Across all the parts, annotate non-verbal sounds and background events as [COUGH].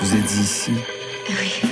Vous êtes ici Oui.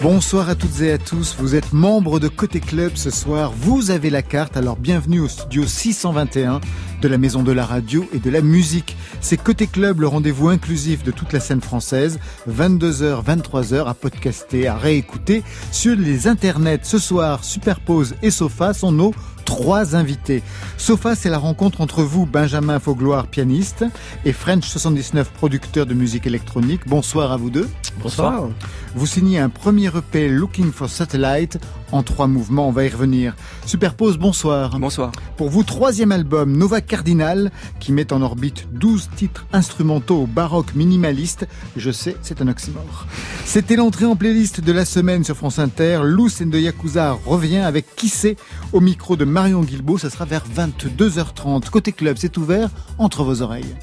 Bonsoir à toutes et à tous, vous êtes membre de Côté Club ce soir, vous avez la carte, alors bienvenue au studio 621 de la Maison de la Radio et de la Musique. C'est Côté Club, le rendez-vous inclusif de toute la scène française, 22h, 23h à podcaster, à réécouter sur les internets. Ce soir, Superpose et Sofa sont nos trois invités. Sofa, c'est la rencontre entre vous, Benjamin Faugloire, pianiste, et French 79, producteur de musique électronique. Bonsoir à vous deux. Bonsoir. Vous signez un premier EP Looking for Satellite en trois mouvements, on va y revenir. Superpose, bonsoir. Bonsoir. Pour vous, troisième album, Nova Cardinal, qui met en orbite 12 titres instrumentaux baroque minimaliste. Je sais, c'est un oxymore. C'était l'entrée en playlist de la semaine sur France Inter. And de Yakuza revient avec Qui sait au micro de Marion Guilbault. Ça sera vers 22h30. Côté club, c'est ouvert entre vos oreilles.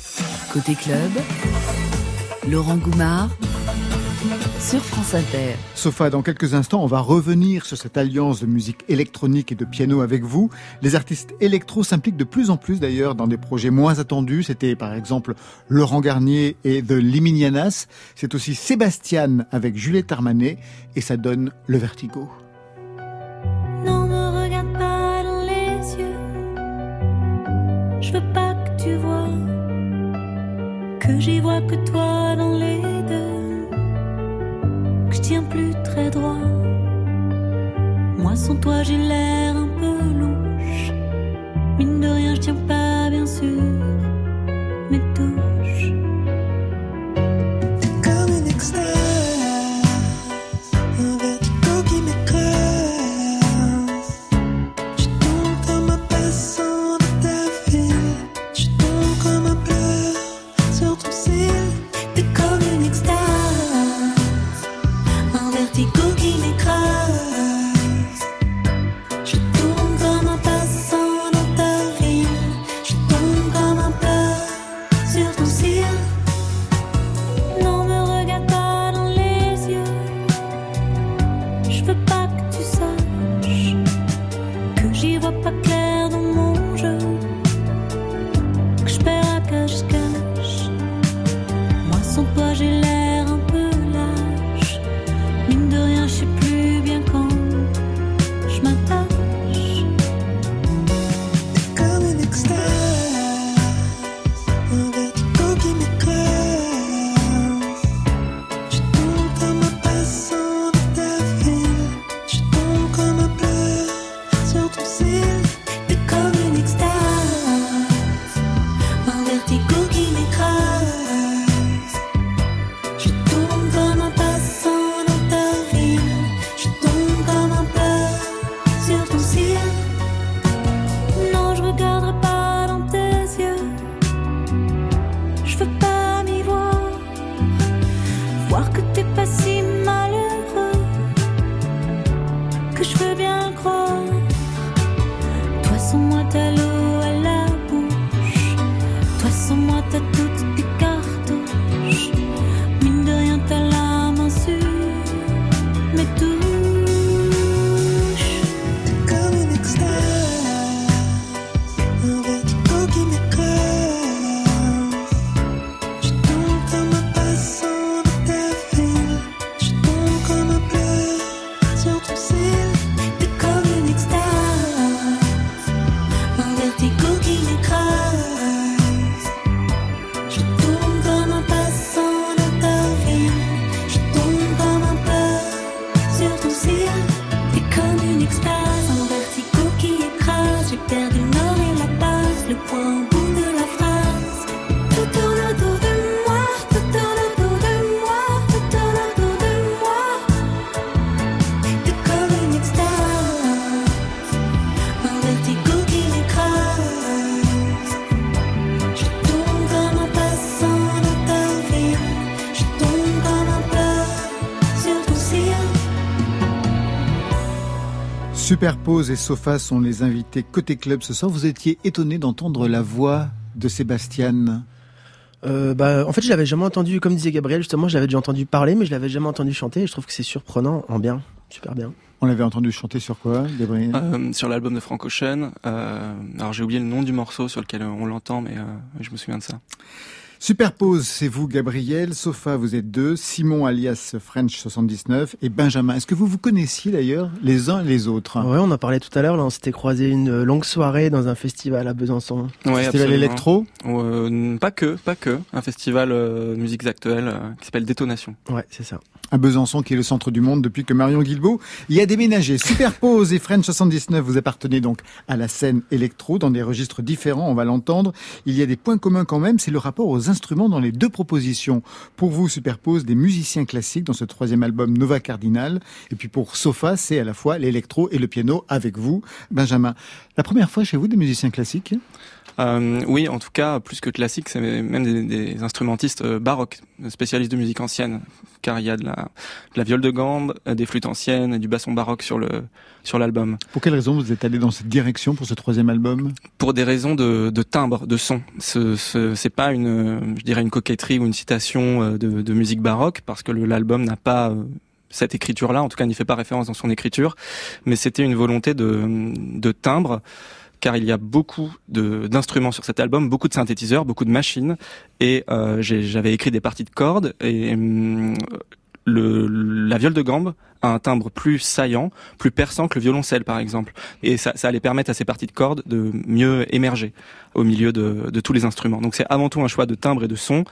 Côté club, Laurent Goumard sur France Inter. Sofa, dans quelques instants, on va revenir sur cette alliance de musique électronique et de piano avec vous. Les artistes électro s'impliquent de plus en plus d'ailleurs dans des projets moins attendus. C'était par exemple Laurent Garnier et The Liminianas. C'est aussi Sébastien avec Juliette Armanet et ça donne le vertigo. Non, me regarde pas dans les yeux. Je veux pas que tu vois que j'y vois que toi dans les deux. Je tiens plus très droit. Moi sans toi j'ai l'air un peu louche. Mine de rien je tiens pas Superpose et Sofa sont les invités côté club ce soir. Vous étiez étonné d'entendre la voix de Sébastien. Euh, bah, en fait, je l'avais jamais entendu, comme disait Gabriel, justement, je l'avais déjà entendu parler, mais je l'avais jamais entendu chanter, et je trouve que c'est surprenant en bien, super bien. On l'avait entendu chanter sur quoi, Gabriel? Euh, sur l'album de Frank Ocean. Euh, alors j'ai oublié le nom du morceau sur lequel on l'entend, mais euh, je me souviens de ça. Superpose, c'est vous, Gabriel. Sofa, vous êtes deux. Simon, alias French 79. Et Benjamin. Est-ce que vous vous connaissiez d'ailleurs les uns et les autres? Ouais, on en parlait tout à l'heure. Là, on s'était croisé une longue soirée dans un festival à Besançon. Ouais, Festival absolument. électro? Euh, pas que, pas que. Un festival euh, musiques actuelles euh, qui s'appelle Détonation. Ouais, c'est ça. à Besançon, qui est le centre du monde depuis que Marion Guilbeault y a déménagé. Superpose et French 79, vous appartenez donc à la scène électro dans des registres différents, on va l'entendre. Il y a des points communs quand même, c'est le rapport aux instruments dans les deux propositions. Pour vous, Superpose, des musiciens classiques dans ce troisième album Nova Cardinal. Et puis pour Sofa, c'est à la fois l'électro et le piano avec vous, Benjamin. La première fois chez vous des musiciens classiques? Euh, oui, en tout cas, plus que classique, c'est même des, des instrumentistes euh, baroques, spécialistes de musique ancienne, car il y a de la, de la viole de gambe, euh, des flûtes anciennes et du basson baroque sur le sur l'album. Pour quelle raison vous êtes allé dans cette direction pour ce troisième album? Pour des raisons de, de timbre, de son. Ce, ce, c'est pas une, je dirais une coquetterie ou une citation euh, de, de musique baroque, parce que l'album n'a pas cette écriture-là, en tout cas n'y fait pas référence dans son écriture, mais c'était une volonté de, de timbre, car il y a beaucoup d'instruments sur cet album, beaucoup de synthétiseurs, beaucoup de machines, et euh, j'avais écrit des parties de cordes, et hum, le, la viole de gambe a un timbre plus saillant, plus perçant que le violoncelle par exemple, et ça, ça allait permettre à ces parties de cordes de mieux émerger au milieu de, de tous les instruments. Donc c'est avant tout un choix de timbre et de son,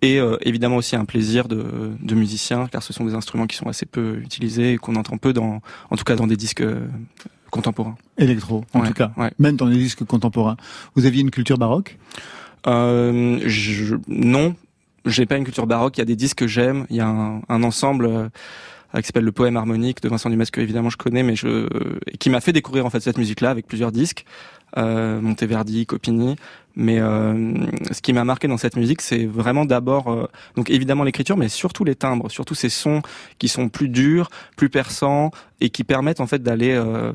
et euh, évidemment aussi un plaisir de, de musicien, car ce sont des instruments qui sont assez peu utilisés et qu'on entend peu dans, en tout cas dans des disques contemporains. Électro, en Ouais, tout cas. ouais. Même dans les disques contemporains. Vous aviez une culture baroque? Euh, je, non, j'ai pas une culture baroque. Il y a des disques que j'aime. Il y a un, un ensemble euh, qui s'appelle le Poème harmonique de Vincent Dumas que évidemment je connais, mais je qui m'a fait découvrir en fait cette musique-là avec plusieurs disques, euh, Monteverdi, Copini. Mais euh, ce qui m'a marqué dans cette musique, c'est vraiment d'abord euh, donc évidemment l'écriture, mais surtout les timbres, surtout ces sons qui sont plus durs, plus perçants et qui permettent en fait d'aller euh,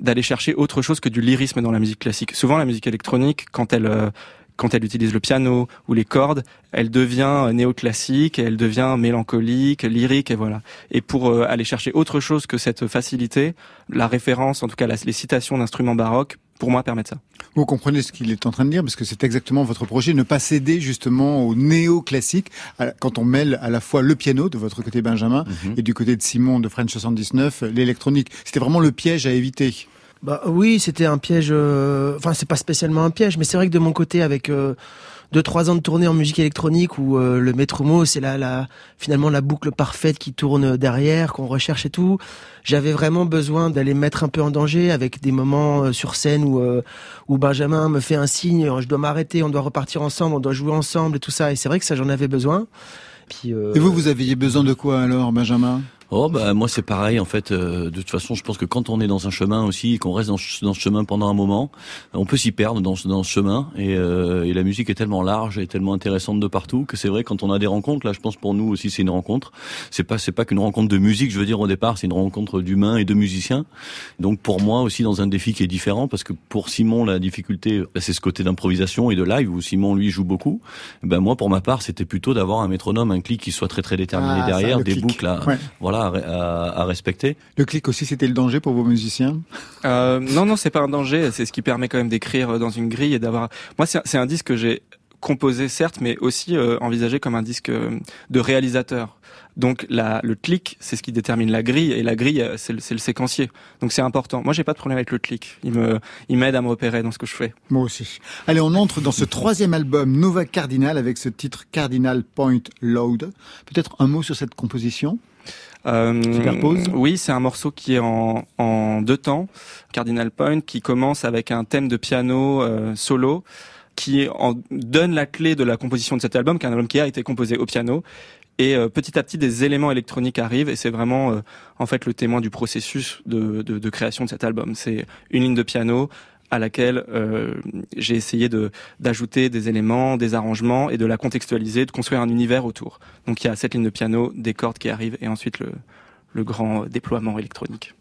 d'aller chercher autre chose que du lyrisme dans la musique classique. Souvent, la musique électronique, quand elle euh, quand elle utilise le piano ou les cordes, elle devient néoclassique, elle devient mélancolique, lyrique, et voilà. Et pour euh, aller chercher autre chose que cette facilité, la référence, en tout cas la- les citations d'instruments baroques, pour moi, permettent ça. Vous comprenez ce qu'il est en train de dire, parce que c'est exactement votre projet, ne pas céder justement au néo-classique, quand on mêle à la fois le piano, de votre côté Benjamin, et du côté de Simon de French 79, l'électronique. C'était vraiment le piège à éviter. Bah oui, c'était un piège. euh, Enfin, c'est pas spécialement un piège, mais c'est vrai que de mon côté, avec euh, deux trois ans de tournée en musique électronique, où euh, le métromo, c'est la, la finalement la boucle parfaite qui tourne derrière, qu'on recherche et tout. J'avais vraiment besoin d'aller me mettre un peu en danger avec des moments euh, sur scène où euh, où Benjamin me fait un signe, euh, je dois m'arrêter, on doit repartir ensemble, on doit jouer ensemble et tout ça. Et c'est vrai que ça, j'en avais besoin. Puis, Et vous, vous aviez besoin de quoi alors, Benjamin? Oh bah moi c'est pareil en fait. euh, de toute façon, je pense que quand on est dans un chemin aussi, et qu'on reste dans, ce- dans ce chemin pendant un moment, on peut s'y perdre dans, ce- dans ce chemin. Et, euh, et la musique est tellement large et tellement intéressante de partout que c'est vrai quand on a des rencontres. Là, je pense pour nous aussi c'est une rencontre. C'est pas c'est pas qu'une rencontre de musique. Je veux dire au départ, c'est une rencontre d'humains et de musiciens. Donc pour moi aussi dans un défi qui est différent parce que pour Simon la difficulté bah, c'est ce côté d'improvisation et de live où Simon lui joue beaucoup. Ben moi pour ma part c'était plutôt d'avoir un métronome, un clic qui soit très très déterminé Ah, derrière, des clic. boucles à, Ouais. voilà à, à- à respecter. Le clic aussi, c'était le danger pour vos musiciens? Euh, non, non, c'est pas un danger. C'est ce qui permet quand même d'écrire dans une grille et d'avoir. Moi, c'est c'est un disque que j'ai composé certes, mais aussi euh, envisagé comme un disque euh, de réalisateur. Donc la, le clic, c'est ce qui détermine la grille, et la grille, euh, c'est le, le séquencier. Donc c'est important. Moi, j'ai pas de problème avec le clic. Il me, il m'aide à me repérer dans ce que je fais. Moi aussi. Allez, on entre dans ce troisième album, Nova Cardinal, avec ce titre Cardinal Point Load. Peut-être un mot sur cette composition? Euh, Superpose Oui, c'est un morceau qui est en, en deux temps, Cardinal Point, qui commence avec un thème de piano euh, solo, qui en donne la clé de la composition de cet album, qui est un album qui a été composé au piano. Et euh, petit à petit, des éléments électroniques arrivent, et c'est vraiment euh, en fait le témoin du processus de, de, de création de cet album. C'est une ligne de piano à laquelle euh, j'ai essayé de d'ajouter des éléments, des arrangements et de la contextualiser, de construire un univers autour. Donc il y a cette ligne de piano, des cordes qui arrivent et ensuite le, le grand déploiement électronique.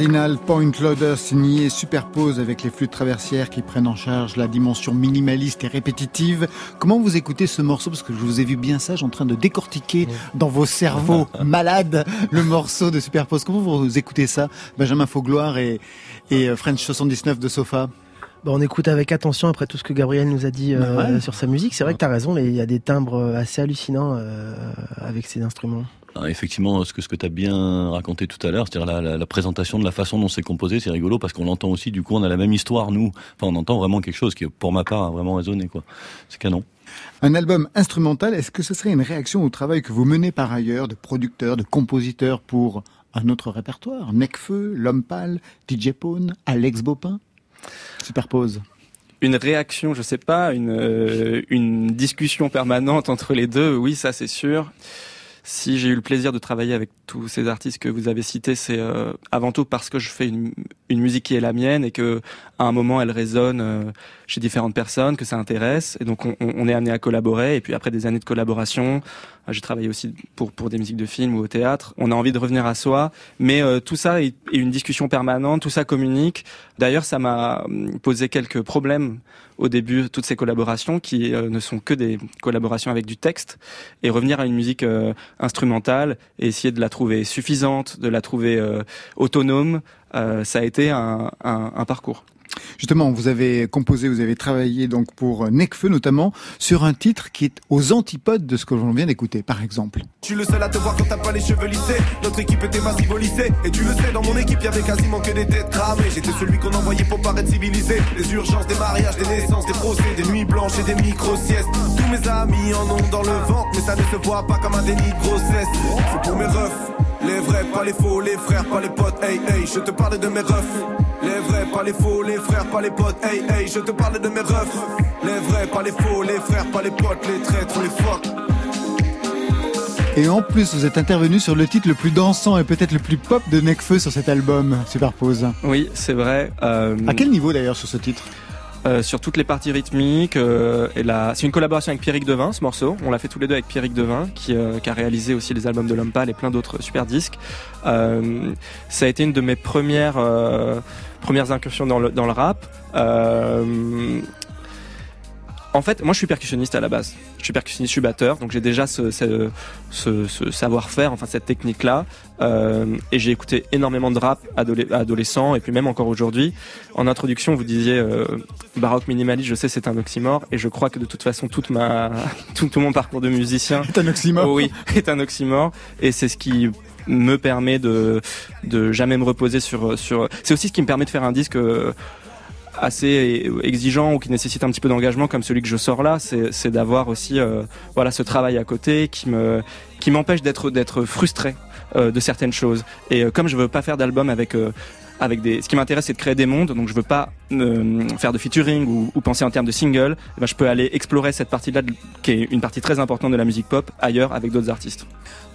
Cardinal Point Loader signé superpose avec les flûtes traversières qui prennent en charge la dimension minimaliste et répétitive. Comment vous écoutez ce morceau? Parce que je vous ai vu bien sage en train de décortiquer dans vos cerveaux [LAUGHS] malades le morceau de superpose. Comment vous écoutez ça Benjamin Faugloire et, et euh, French 79 de Sofa? Bah, on écoute avec attention après tout ce que Gabriel nous a dit euh, ouais. sur sa musique. C'est vrai que tu as raison, mais il y a des timbres assez hallucinants euh, avec ces instruments. Ah, effectivement, ce que, ce que tu as bien raconté tout à l'heure, c'est-à-dire la, la, la présentation de la façon dont c'est composé, c'est rigolo parce qu'on l'entend aussi, du coup on a la même histoire, nous. Enfin, on entend vraiment quelque chose qui, pour ma part, a vraiment résonné. quoi. C'est canon. Un album instrumental, est-ce que ce serait une réaction au travail que vous menez par ailleurs de producteur, de compositeur pour un autre répertoire? Necfeu, L'Homme Pâle, DJ Pone, Alex Bopin? Superpose. Une réaction, je sais pas, une, euh, une discussion permanente entre les deux, oui, ça c'est sûr. Si j'ai eu le plaisir de travailler avec tous ces artistes que vous avez cités, c'est euh, avant tout parce que je fais une, une musique qui est la mienne et que à un moment elle résonne euh, chez différentes personnes, que ça intéresse, et donc on, on- est amené à collaborer. Et puis après des années de collaboration, j'ai travaillé aussi pour pour des musiques de films ou au théâtre. On a envie de revenir à soi, mais euh, tout ça est, est une discussion permanente, tout ça communique. D'ailleurs, ça m'a hum, posé quelques problèmes au début, toutes ces collaborations qui euh, ne sont que des collaborations avec du texte, et revenir à une musique euh, instrumentale et essayer de la trouver suffisante, de la trouver euh, autonome, euh, ça a été un, un, un parcours. Justement, vous avez composé, vous avez travaillé donc pour Necfeu notamment sur un titre qui est aux antipodes de ce que l'on vient d'écouter, par exemple. Je suis le seul à te voir quand t'as pas les cheveux lissés. Notre équipe était massive au. Et tu le sais, dans mon équipe, y avait quasiment que des têtes cramées. J'étais celui qu'on envoyait pour paraître civilisé. Des urgences, des mariages, des naissances, des procès, des nuits blanches et des micro-siestes. Tous mes amis en ont dans le ventre, mais ça ne se voit pas comme un déni de grossesse. C'est pour mes refs. Les vrais, pas les faux, les frères, pas les potes, hey hey, je te parle de mes refs. Les vrais, pas les faux, les frères, pas les potes, hey hey, je te parle de mes refs. Les vrais, pas les faux, les frères, pas les potes, les traîtres, les fuck. Et en plus, vous êtes intervenu sur le titre le plus dansant et peut-être le plus pop de Necfeu sur cet album, Superpose. Oui, c'est vrai. Euh, À quel niveau d'ailleurs sur ce titre euh, sur toutes les parties rythmiques. Euh, et la... C'est une collaboration avec Pierrick Devin, ce morceau. On l'a fait tous les deux avec Pierrick Devin, qui, euh, qui a réalisé aussi les albums de L'Homme Pâle et plein d'autres super disques. Euh, ça a été une de mes premières, euh, premières incursions dans le, dans le rap. Euh, en fait, moi je suis percussionniste à la base. Je suis percussionniste, je suis batteur, donc j'ai déjà ce, ce, ce, ce savoir-faire, enfin cette technique-là. Euh, et j'ai écouté énormément de rap adole- adolescent et puis même encore aujourd'hui. En introduction, vous disiez euh, baroque minimaliste, je sais c'est un oxymore et je crois que de toute façon toute ma [LAUGHS] tout, tout mon parcours de musicien [LAUGHS] C'est un oxymore. Oh oui, est un oxymore et c'est ce qui me permet de de jamais me reposer sur sur c'est aussi ce qui me permet de faire un disque euh, assez exigeant ou qui nécessite un petit peu d'engagement comme celui que je sors là. C'est d'avoir aussi euh, voilà ce travail à côté qui me qui m'empêche d'être d'être frustré euh, de certaines choses. Et euh, comme je veux pas faire d'album avec avec des ce qui m'intéresse c'est de créer des mondes donc je veux pas euh, faire de featuring ou, ou penser en termes de single eh ben, je peux aller explorer cette partie là qui est une partie très importante de la musique pop ailleurs avec d'autres artistes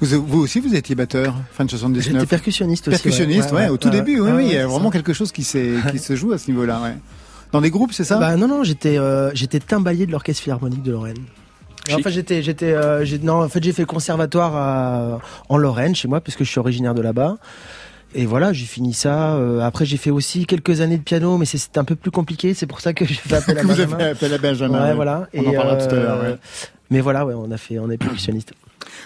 Vous, vous aussi, vous étiez batteur, fin de J'étais 79. percussionniste aussi. Percussionniste, ouais, au tout début, oui, ouais, oui, il y ouais, a vraiment ça. quelque chose [LAUGHS] qui, se joue à ce niveau-là, ouais. Dans des groupes, c'est ça? Bah non non, j'étais euh, j'étais timbalier de l'orchestre philharmonique de Lorraine. Chic. Enfin j'étais j'étais euh, j'ai- non en fait j'ai fait le conservatoire à- en Lorraine chez moi puisque je suis originaire de là-bas. Et voilà, j'ai fini ça. euh, après, j'ai fait aussi quelques années de piano, mais c'est- c'était un peu plus compliqué. C'est pour ça que j'ai fait appel [LAUGHS] à que vous avez Benjamin. fait appel à Benjamin. Ouais, ouais. voilà. On en parlera tout à l'heure, ouais. Mais voilà, ouais, on a fait, on est percussionniste.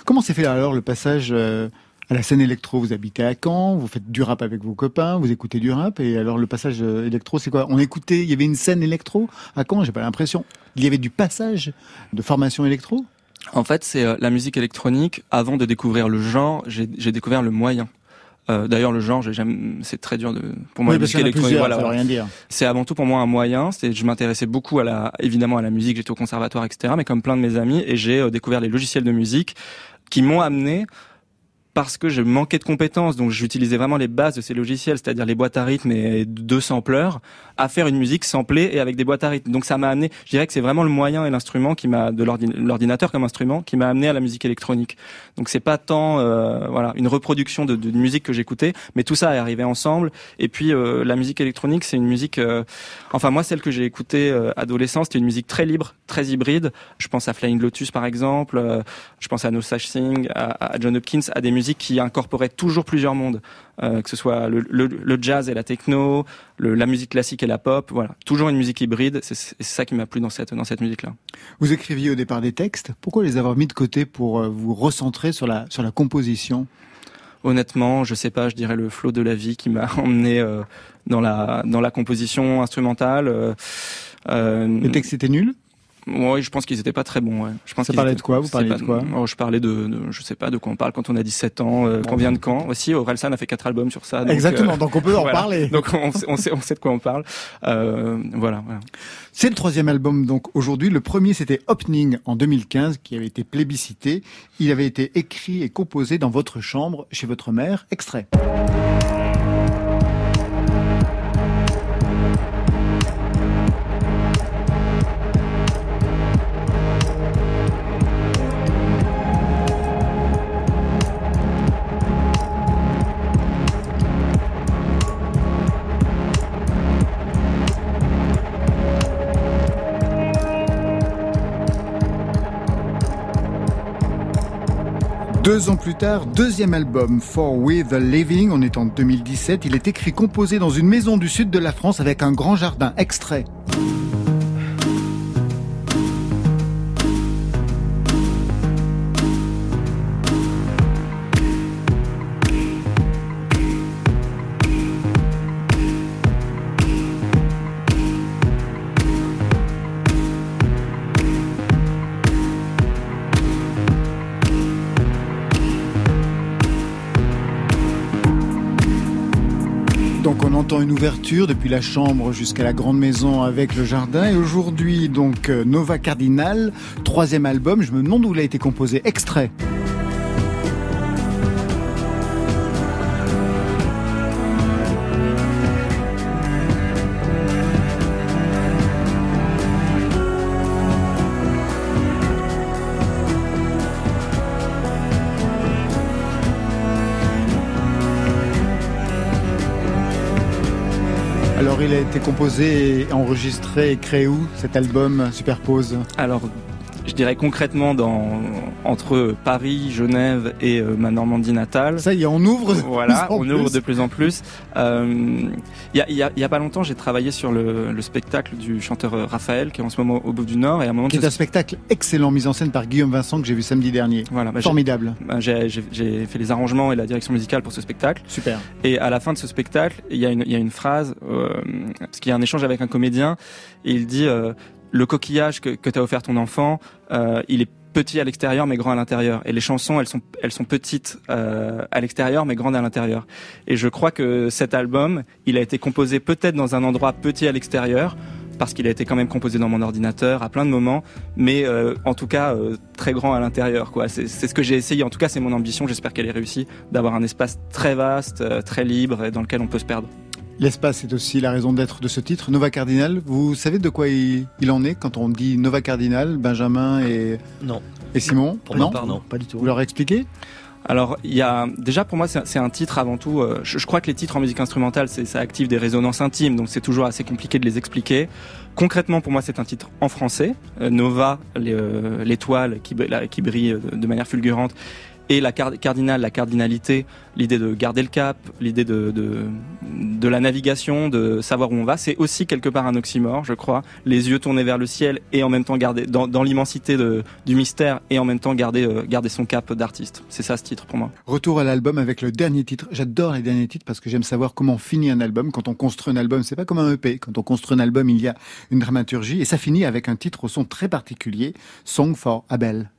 Comment s'est fait alors le passage euh, à la scène électro? Vous habitez à Caen, vous faites du rap avec vos copains, vous écoutez du rap, et alors le passage euh, électro, c'est quoi? On écoutait, il y avait une scène électro à Caen, j'ai pas l'impression. Il y avait du passage de formation électro? En fait, c'est euh, la musique électronique. Avant de découvrir le genre, j'ai découvert le moyen. Euh, D'ailleurs, le genre, c'est très dur de pour moi. Oui, parce musique électronique, voilà, ça veut voilà. rien dire. c'est avant tout pour moi un moyen. C'est, je m'intéressais beaucoup à la, évidemment à la musique. J'étais au conservatoire, etc. Mais comme plein de mes amis, et j'ai euh, découvert les logiciels de musique qui m'ont amené parce que je manquais de compétences, donc j'utilisais vraiment les bases de ces logiciels, c'est-à-dire les boîtes à rythme et deux sampleurs, à faire une musique samplée et avec des boîtes à rythme. Donc ça m'a amené, je dirais que c'est vraiment le moyen et l'instrument qui m'a, de l'ordi- l'ordinateur comme instrument, qui m'a amené à la musique électronique. Donc c'est pas tant, euh, voilà, une reproduction de, musique que j'écoutais, mais tout ça est arrivé ensemble. Et puis euh, la musique électronique, c'est une musique, euh, enfin moi celle que j'ai écoutée euh, adolescent, c'était une musique très libre, très hybride. Je pense à Flying Lotus par exemple, euh, je pense à No Such Thing, à, à John Hopkins, à des musiques musique qui incorporait toujours plusieurs mondes, euh, que ce soit le, le- le jazz et la techno, le- la musique classique et la pop, voilà, toujours une musique hybride. C'est ça qui m'a plu dans cette dans cette musique-là. Vous écriviez au départ des textes. Pourquoi les avoir mis de côté pour euh, vous recentrer sur la sur la composition? Honnêtement, je sais pas, je dirais le flot de la vie qui m'a [LAUGHS] emmené euh, dans la dans la composition instrumentale. euh, Les textes étaient nuls Oui, je pense qu'ils étaient pas très bons. Ouais. Je pense Ça parlait étaient- de quoi Vous parliez pas- de quoi Oh, Je parlais de, de- je sais pas de quoi on parle quand on a 17 ans, euh, qu'on vient de quand. Aussi, Orelsan a fait quatre albums sur ça. donc, Exactement. euh, Donc on peut en [LAUGHS] voilà. parler. Donc on, sait- on sait, on sait de quoi on parle. Euh, voilà, voilà. C'est le troisième album donc aujourd'hui. Le premier c'était Opening en 2015 qui avait été plébiscité. Il avait été écrit et composé dans votre chambre chez votre mère. Extrait. Deux ans plus tard, deuxième album, For We the Living, on est en 2017. Il est écrit, composé dans une maison du sud de la France avec un grand jardin. Extrait. Donc on entend une ouverture depuis la chambre jusqu'à la grande maison avec le jardin. Et aujourd'hui, donc euh, Nova Cardinal, troisième album. Je me demande où il a été composé. Extrait. Il a été composé, enregistré et créé où cet album Superpose? Alors, je dirais concrètement dans entre Paris, Genève et euh, ma Normandie natale. Ça y est, on ouvre. de Voilà, plus on ouvre de plus en plus. Euh, Il y, a, il y a- il y a pas longtemps, j'ai travaillé sur le, le spectacle du chanteur euh, Raphaël, qui est en ce moment au bout du Nord, et à un moment Qui est un spectacle excellent mis en scène par Guillaume Vincent que j'ai vu samedi dernier. voilà, bah, Formidable. bah, j'ai fait les arrangements et la direction musicale pour ce spectacle. Super. Et à la fin de ce spectacle, il y a une, il y a une phrase, euh, parce qu'il y a un échange avec un comédien, et il dit euh, le coquillage que, que t'as offert ton enfant, euh, il est petit à l'extérieur mais grand à l'intérieur. Et les chansons, elles sont, elles sont petites euh, à l'extérieur mais grandes à l'intérieur. Et je crois que cet album, il a été composé peut-être dans un endroit petit à l'extérieur. Parce qu'il a été quand même composé dans mon ordinateur à plein de moments, mais euh, en tout cas euh, très grand à l'intérieur. quoi. C'est ce que j'ai essayé. En tout cas, c'est mon ambition. J'espère qu'elle est réussie d'avoir un espace très vaste, euh, très libre, et dans lequel on peut se perdre. L'espace est aussi la raison d'être de ce titre, Nova Cardinal. Vous savez de quoi il, il en est quand on dit Nova Cardinal, Benjamin et, Non. et Simon Pour ma part, non. Pas du tout. Vous leur expliquez Alors, il y a déjà pour moi c'est un titre avant tout. euh, je, je crois que les titres en musique instrumentale, c'est ça active des résonances intimes, donc c'est toujours assez compliqué de les expliquer. Concrètement, pour moi, c'est un titre en français. Euh, Nova, euh, l'étoile qui, brille de manière fulgurante, et la car- cardinale, la cardinalité, l'idée de garder le cap, l'idée de, de la navigation, de savoir où on va. C'est aussi quelque part un oxymore, je crois. Les yeux tournés vers le ciel et en même temps garder dans, l'immensité du mystère et en même temps garder euh, garder son cap d'artiste. C'est ça ce titre pour moi. Retour à l'album avec le dernier titre. J'adore les derniers titres parce que j'aime savoir comment finit un album. Quand on construit un album, c'est pas comme un EP. Quand on construit un album, il y a une dramaturgie et ça finit avec un titre au son très particulier, Song for Abel.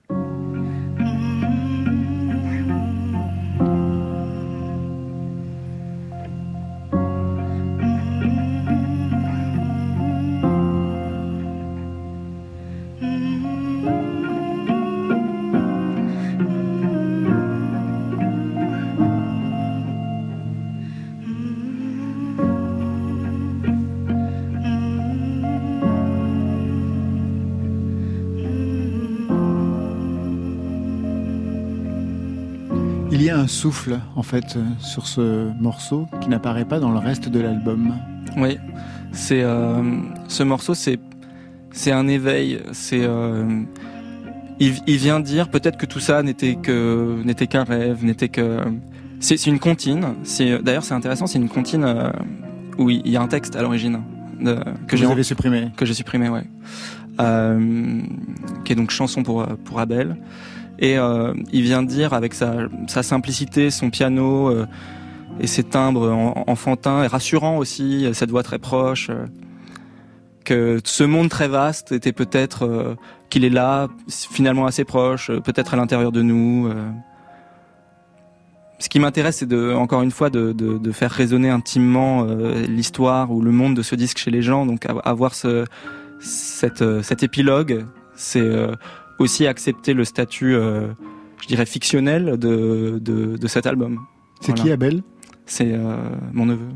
Un souffle, en fait, euh, sur ce morceau qui n'apparaît pas dans le reste de l'album. Oui, c'est euh, ce morceau, c'est c'est un éveil. C'est euh, il, il vient dire peut-être que tout ça n'était que n'était qu'un rêve, n'était que c'est une comptine. C'est d'ailleurs c'est intéressant, c'est une comptine euh, où il y a un texte à l'origine que j'ai supprimé. que j'ai supprimé, ouais. Qui est donc chanson pour pour Abel. Et euh, il vient dire avec sa sa simplicité, son piano euh, et ses timbres en- enfantins et rassurants aussi, euh, cette voix très proche, euh, que ce monde très vaste était peut-être euh, qu'il est là, finalement assez proche, peut-être à l'intérieur de nous. Ce qui m'intéresse, c'est de, encore une fois, de, de, de faire résonner intimement l'histoire ou le monde de ce disque chez les gens. Donc av- avoir ce, cette, cet épilogue, c'est aussi accepter le statut, euh, je dirais, fictionnel de, de, de cet album. C'est Voilà. qui Abel? C'est euh, mon neveu.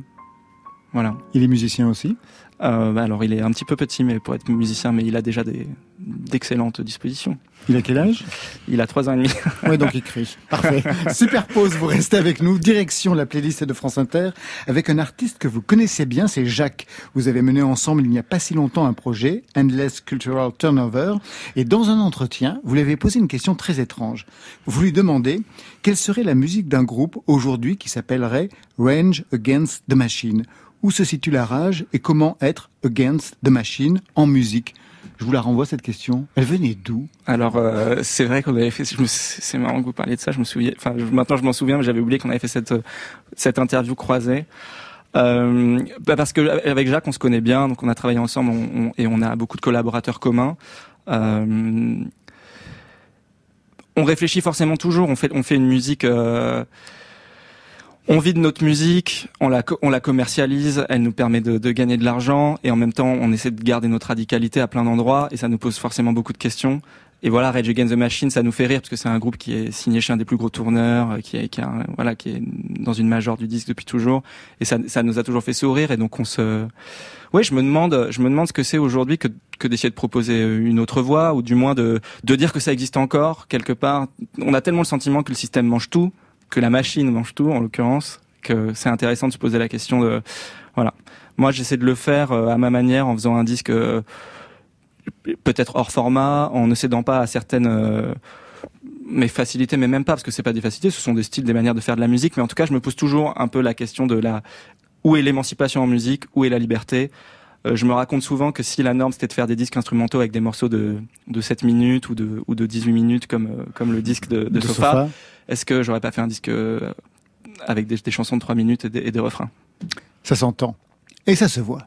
Voilà. Il est musicien aussi? Euh, bah alors il est un petit peu petit mais pour être musicien, mais il a déjà des d'excellentes dispositions. Il a quel âge? Il a trois ans et demi. [LAUGHS] Oui, donc il crie. Parfait. [LAUGHS] Super pause, vous restez avec nous. Direction la playlist de France Inter avec un artiste que vous connaissez bien, c'est Jacques. Vous avez mené ensemble il n'y a pas si longtemps un projet, Endless Cultural Turnover, et dans un entretien, vous lui avez posé une question très étrange. Vous lui demandez quelle serait la musique d'un groupe aujourd'hui qui s'appellerait Range Against the Machine? Où se situe la rage et comment être against the machine en musique? Je vous la renvoie cette question. Elle venait d'où? Alors euh, c'est vrai qu'on avait fait. C'est marrant que vous parliez de ça. Je me souviens. Enfin maintenant je m'en souviens, mais j'avais oublié qu'on avait fait cette euh, cette interview croisée. Euh, bah parce que avec Jacques on se connaît bien, donc on a travaillé ensemble on- on- et on a beaucoup de collaborateurs communs. Euh, on réfléchit forcément toujours. On fait on fait une musique. euh, on vit de notre musique, on la, on la commercialise, elle nous permet de, de gagner de l'argent et en même temps on essaie de garder notre radicalité à plein d'endroits et ça nous pose forcément beaucoup de questions. Et voilà, Rage Against the Machine, ça nous fait rire parce que c'est un groupe qui est signé chez un des plus gros tourneurs, euh, qui est, qui un- voilà, qui est dans une major du disque depuis toujours et ça, ça nous a toujours fait sourire et donc on se, ouais, je me demande, je me demande ce que c'est aujourd'hui que, que d'essayer de proposer une autre voie ou du moins de, de dire que ça existe encore quelque part. On a tellement le sentiment que le système mange tout que la machine mange tout en l'occurrence, que c'est intéressant de se poser la question de voilà. Moi, j'essaie de le faire euh, à ma manière en faisant un disque euh, peut-être hors format, en ne cédant pas à certaines euh, mes facilités, mais même pas parce que c'est pas des facilités, ce sont des styles, des manières de faire de la musique. Mais en tout cas, je me pose toujours un peu la question de la où est l'émancipation en musique, où est la liberté. Euh, je me raconte souvent que si la norme c'était de faire des disques instrumentaux avec des morceaux de, de 7 minutes ou de, ou de 18 minutes comme, euh, comme le disque de, de, Sofa, est-ce que j'aurais pas fait un disque euh, avec des, des chansons de 3 minutes et des, et des refrains? Ça s'entend. Et ça se voit.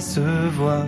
Se voit.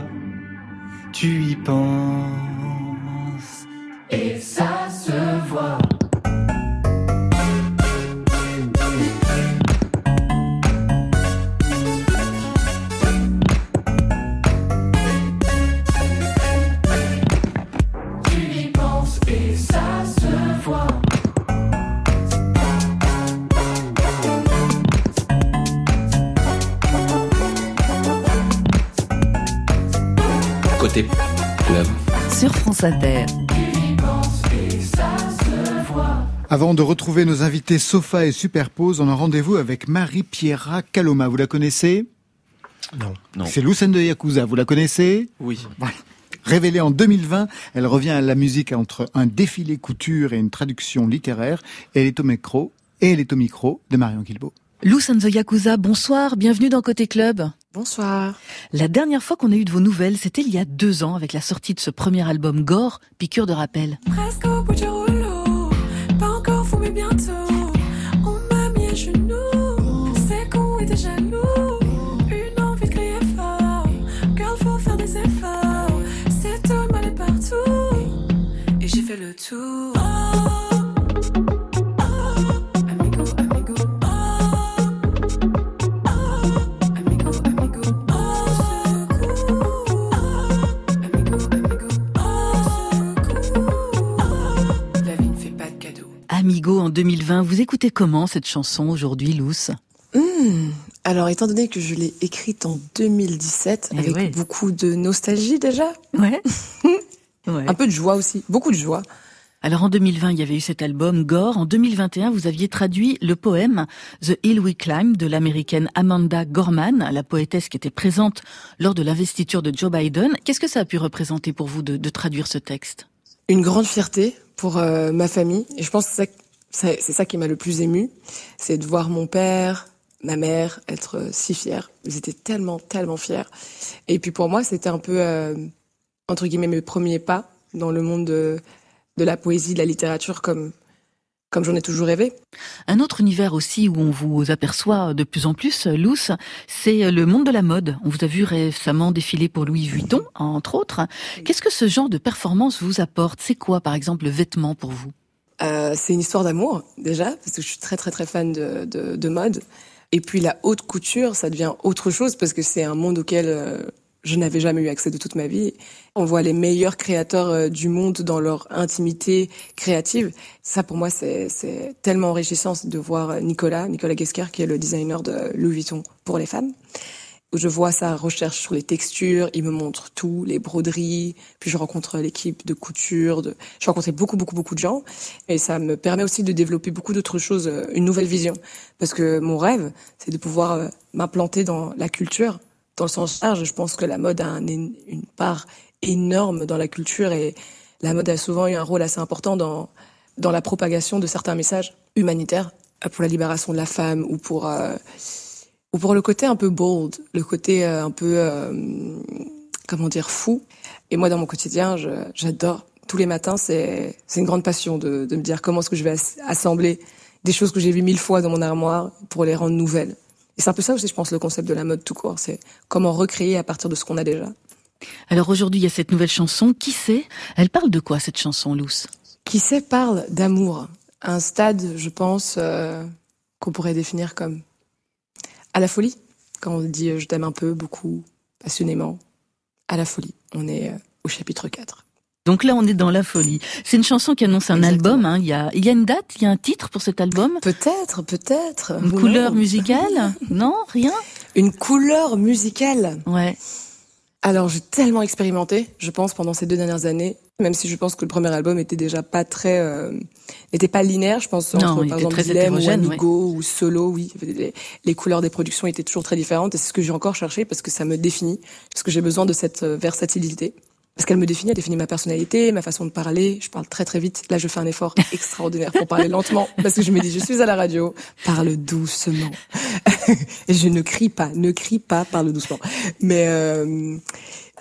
Avant de retrouver nos invités Sofa et Superpose, on a rendez-vous avec Marie-Pierra Caloma. Vous la connaissez? Non. Non. C'est Lucène de Yakuza. Vous la connaissez? Oui. Voilà. Révélée en 2020, elle revient à la musique entre un défilé couture et une traduction littéraire. Elle est au micro, et elle est au micro de Marion Guilbault. Lou Sanzo Yakuza, bonsoir, bienvenue dans Côté Club. Bonsoir. La dernière fois qu'on a eu de vos nouvelles, c'était il y a deux ans avec la sortie de ce premier album Gore, Piqûre de rappel. Presque au bout du j'ai fait le tour. Amigo, amigo, amigo, amigo, La vie ne fait pas de cadeaux. Amigo en 2020, vous écoutez comment cette chanson aujourd'hui, Luce Hmm. Alors, étant donné que je l'ai écrite en 2017, Eh avec ouais. beaucoup de nostalgie déjà, Ouais. [LAUGHS] ouais. un peu de joie aussi, beaucoup de joie. Alors en 2020, il y avait eu cet album Gore. En 2021, vous aviez traduit le poème The Hill We Climb de l'américaine Amanda Gorman, la poétesse qui était présente lors de l'investiture de Joe Biden. Qu'est-ce que ça a pu représenter pour vous de, de traduire ce texte? Une grande fierté pour euh, ma famille, et je pense que c'est ça- c'est c'est ça qui m'a le plus ému, c'est de voir mon père, ma mère être euh, si fiers. Ils étaient tellement, tellement fiers. Et puis pour moi, c'était un peu, euh, entre guillemets, mes premiers pas dans le monde de, de la poésie, de la littérature, comme, comme j'en ai toujours rêvé. Un autre univers aussi où on vous aperçoit de plus en plus, Luce, c'est le monde de la mode. On vous a vu récemment défiler pour Louis Vuitton, entre autres. Qu'est-ce que ce genre de performance vous apporte? C'est quoi, par exemple, le vêtement pour vous? Euh, c'est une histoire d'amour déjà parce que je suis très très très fan de, de, de mode. Et puis la haute couture, ça devient autre chose parce que c'est un monde auquel euh, je n'avais jamais eu accès de toute ma vie. On voit les meilleurs créateurs euh, du monde dans leur intimité créative. Ça pour moi c'est tellement enrichissant de voir Nicolas Nicolas Guesquer qui est le designer de Louis Vuitton pour les femmes je vois sa recherche sur les textures, il me montre tout, les broderies, puis je rencontre l'équipe de couture, de... j'ai rencontré beaucoup, beaucoup, beaucoup de gens, et ça me permet aussi de développer beaucoup d'autres choses, euh, une nouvelle vision. Parce que mon rêve, c'est de pouvoir euh, m'implanter dans la culture, dans le sens large. Je pense que la mode a une part énorme dans la culture, et la mode a souvent eu un rôle assez important dans, dans la propagation de certains messages humanitaires, pour la libération de la femme, ou pour... euh, ou pour le côté un peu bold, le côté euh, un peu, euh, comment dire, fou. Et moi, dans mon quotidien, j'adore. Tous les matins, c'est une grande passion de, de me dire comment est-ce que je vais as- assembler des choses que j'ai vues mille fois dans mon armoire pour les rendre nouvelles. Et c'est un peu ça aussi, je pense, le concept de la mode tout court. C'est comment recréer à partir de ce qu'on a déjà. Alors aujourd'hui, il y a cette nouvelle chanson. Qui sait Elle parle de quoi cette chanson, Luce Qui sait parle d'amour. Un stade, je pense, euh, qu'on pourrait définir comme à la folie. Quand on dit euh, je t'aime un peu, beaucoup, passionnément. À la folie. On est euh, au chapitre 4. Donc là, on est dans la folie. C'est une chanson qui annonce un album. hein. Il, y a, il y a une date, il y a un titre pour cet album? Peut-être, peut-être. Une Ou couleur musicale? [LAUGHS] Non, rien? Une couleur musicale. Ouais. Alors j'ai tellement expérimenté, je pense, pendant ces deux dernières années. Même si je pense que le premier album était déjà pas très, euh, n'était pas linéaire. Je pense Non, entre par exemple Dilemme ou Amigo ou Solo, oui, des- les couleurs des productions étaient toujours très différentes. Et c'est ce que j'ai encore cherché parce que ça me définit, parce que j'ai besoin de cette euh, versatilité. Parce qu'elle me définit, elle définit ma personnalité, ma façon de parler. Je parle très très vite. Là, je fais un effort [LAUGHS] extraordinaire pour parler lentement parce que je me dis, je suis à la radio, parle doucement. [LAUGHS] Et je ne crie pas, ne crie pas, parle doucement. Mais euh,